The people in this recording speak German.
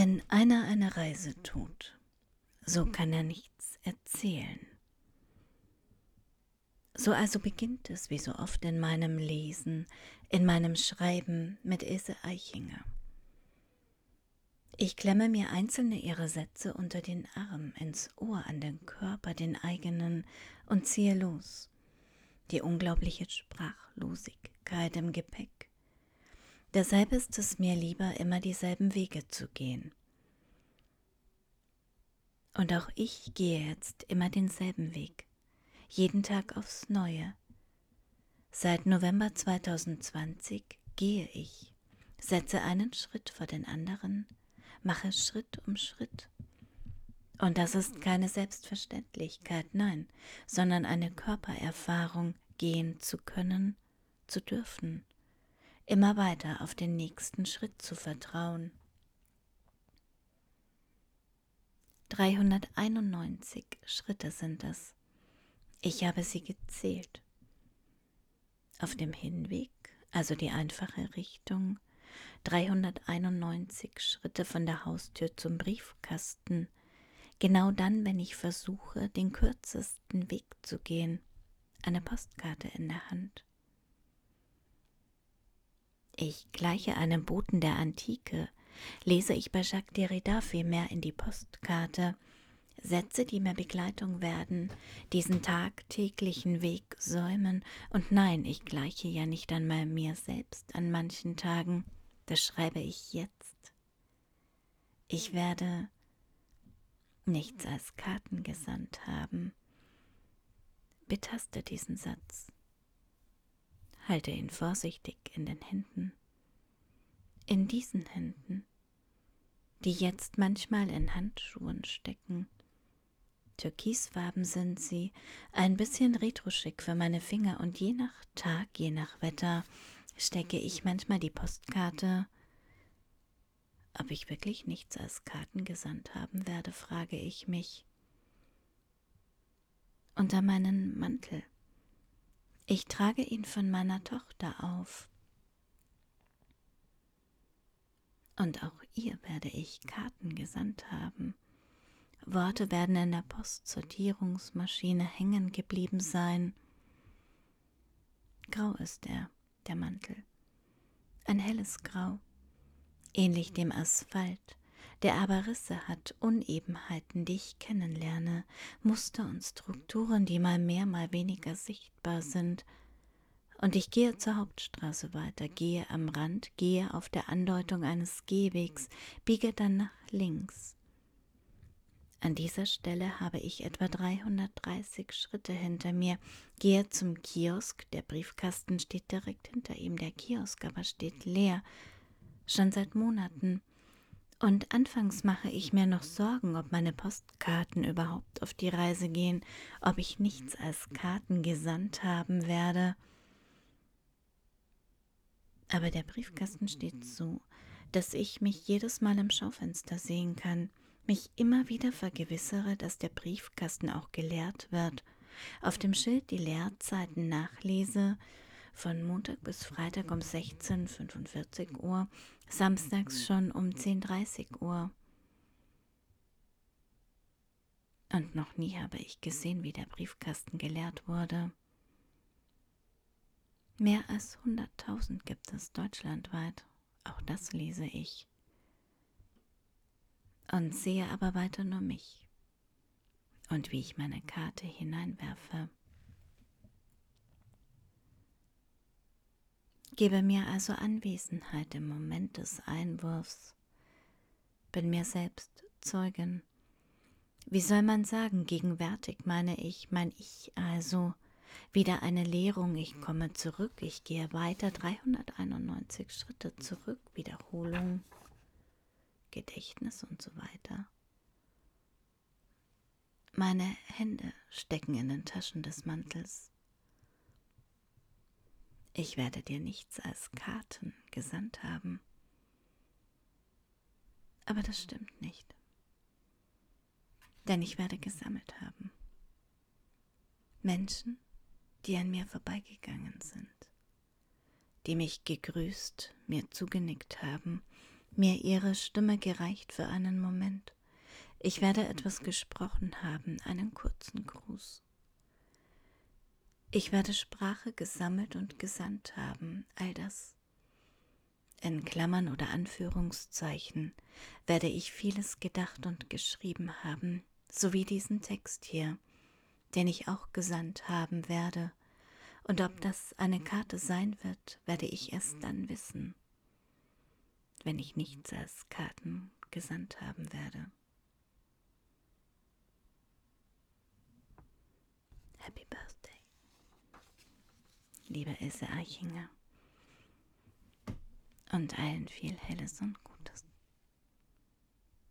Wenn einer eine Reise tut, so kann er nichts erzählen. So also beginnt es wie so oft in meinem Lesen, in meinem Schreiben mit Ilse Eichinger. Ich klemme mir einzelne ihrer Sätze unter den Arm, ins Ohr, an den Körper, den eigenen, und ziehe los. Die unglaubliche Sprachlosigkeit im Gepäck. Deshalb ist es mir lieber, immer dieselben Wege zu gehen. Und auch ich gehe jetzt immer denselben Weg, jeden Tag aufs Neue. Seit November 2020 gehe ich, setze einen Schritt vor den anderen, mache Schritt um Schritt. Und das ist keine Selbstverständlichkeit, nein, sondern eine Körpererfahrung, gehen zu können, zu dürfen, immer weiter auf den nächsten Schritt zu vertrauen. 391 Schritte sind es. Ich habe sie gezählt. Auf dem Hinweg, also die einfache Richtung, 391 Schritte von der Haustür zum Briefkasten, genau dann, wenn ich versuche, den kürzesten Weg zu gehen, eine Postkarte in der Hand. Ich gleiche einem Boten der Antike, lese ich bei Jacques Derrida vielmehr in die Postkarte, Sätze, die mir Begleitung werden, diesen tagtäglichen Weg säumen, und nein, ich gleiche ja nicht einmal mir selbst an manchen Tagen, das schreibe ich jetzt. Ich werde nichts als Karten gesandt haben. Betaste diesen Satz. Halte ihn vorsichtig in den Händen. In diesen Händen, die jetzt manchmal in Handschuhen stecken. Türkisfarben sind sie, ein bisschen retroschick für meine Finger und je nach Tag, je nach Wetter stecke ich manchmal die Postkarte. Ob ich wirklich nichts als Karten gesandt haben werde, frage ich mich. Unter meinen Mantel. Ich trage ihn von meiner Tochter auf. Und auch ihr werde ich Karten gesandt haben. Worte werden in der Postsortierungsmaschine hängen geblieben sein. Grau ist er der Mantel. Ein helles Grau, ähnlich dem Asphalt, der aber Risse hat, Unebenheiten, die ich kennenlerne, Muster und Strukturen, die mal mehr, mal weniger sichtbar sind. Und ich gehe zur Hauptstraße weiter, gehe am Rand, gehe auf der Andeutung eines Gehwegs, biege dann nach links. An dieser Stelle habe ich etwa 330 Schritte hinter mir, gehe zum Kiosk, der Briefkasten steht direkt hinter ihm, der Kiosk aber steht leer, schon seit Monaten. Und anfangs mache ich mir noch Sorgen, ob meine Postkarten überhaupt auf die Reise gehen, ob ich nichts als Karten gesandt haben werde. Aber der Briefkasten steht so, dass ich mich jedes Mal im Schaufenster sehen kann mich immer wieder vergewissere, dass der Briefkasten auch geleert wird, auf dem Schild die Leerzeiten nachlese, von Montag bis Freitag um 16.45 Uhr, samstags schon um 10.30 Uhr. Und noch nie habe ich gesehen, wie der Briefkasten geleert wurde. Mehr als 100.000 gibt es deutschlandweit, auch das lese ich und sehe aber weiter nur mich und wie ich meine Karte hineinwerfe. Gebe mir also Anwesenheit im Moment des Einwurfs, bin mir selbst Zeugin. Wie soll man sagen, gegenwärtig meine ich, mein Ich also, wieder eine Lehrung, ich komme zurück, ich gehe weiter, 391 Schritte zurück, Wiederholung. Gedächtnis und so weiter. Meine Hände stecken in den Taschen des Mantels. Ich werde dir nichts als Karten gesandt haben. Aber das stimmt nicht. Denn ich werde gesammelt haben. Menschen, die an mir vorbeigegangen sind, die mich gegrüßt, mir zugenickt haben mir ihre Stimme gereicht für einen Moment. Ich werde etwas gesprochen haben, einen kurzen Gruß. Ich werde Sprache gesammelt und gesandt haben, all das. In Klammern oder Anführungszeichen werde ich vieles gedacht und geschrieben haben, so wie diesen Text hier, den ich auch gesandt haben werde, und ob das eine Karte sein wird, werde ich erst dann wissen, wenn ich nichts als Karten gesandt haben werde. Liebe Ilse Eichinger, und allen viel Helles und Gutes.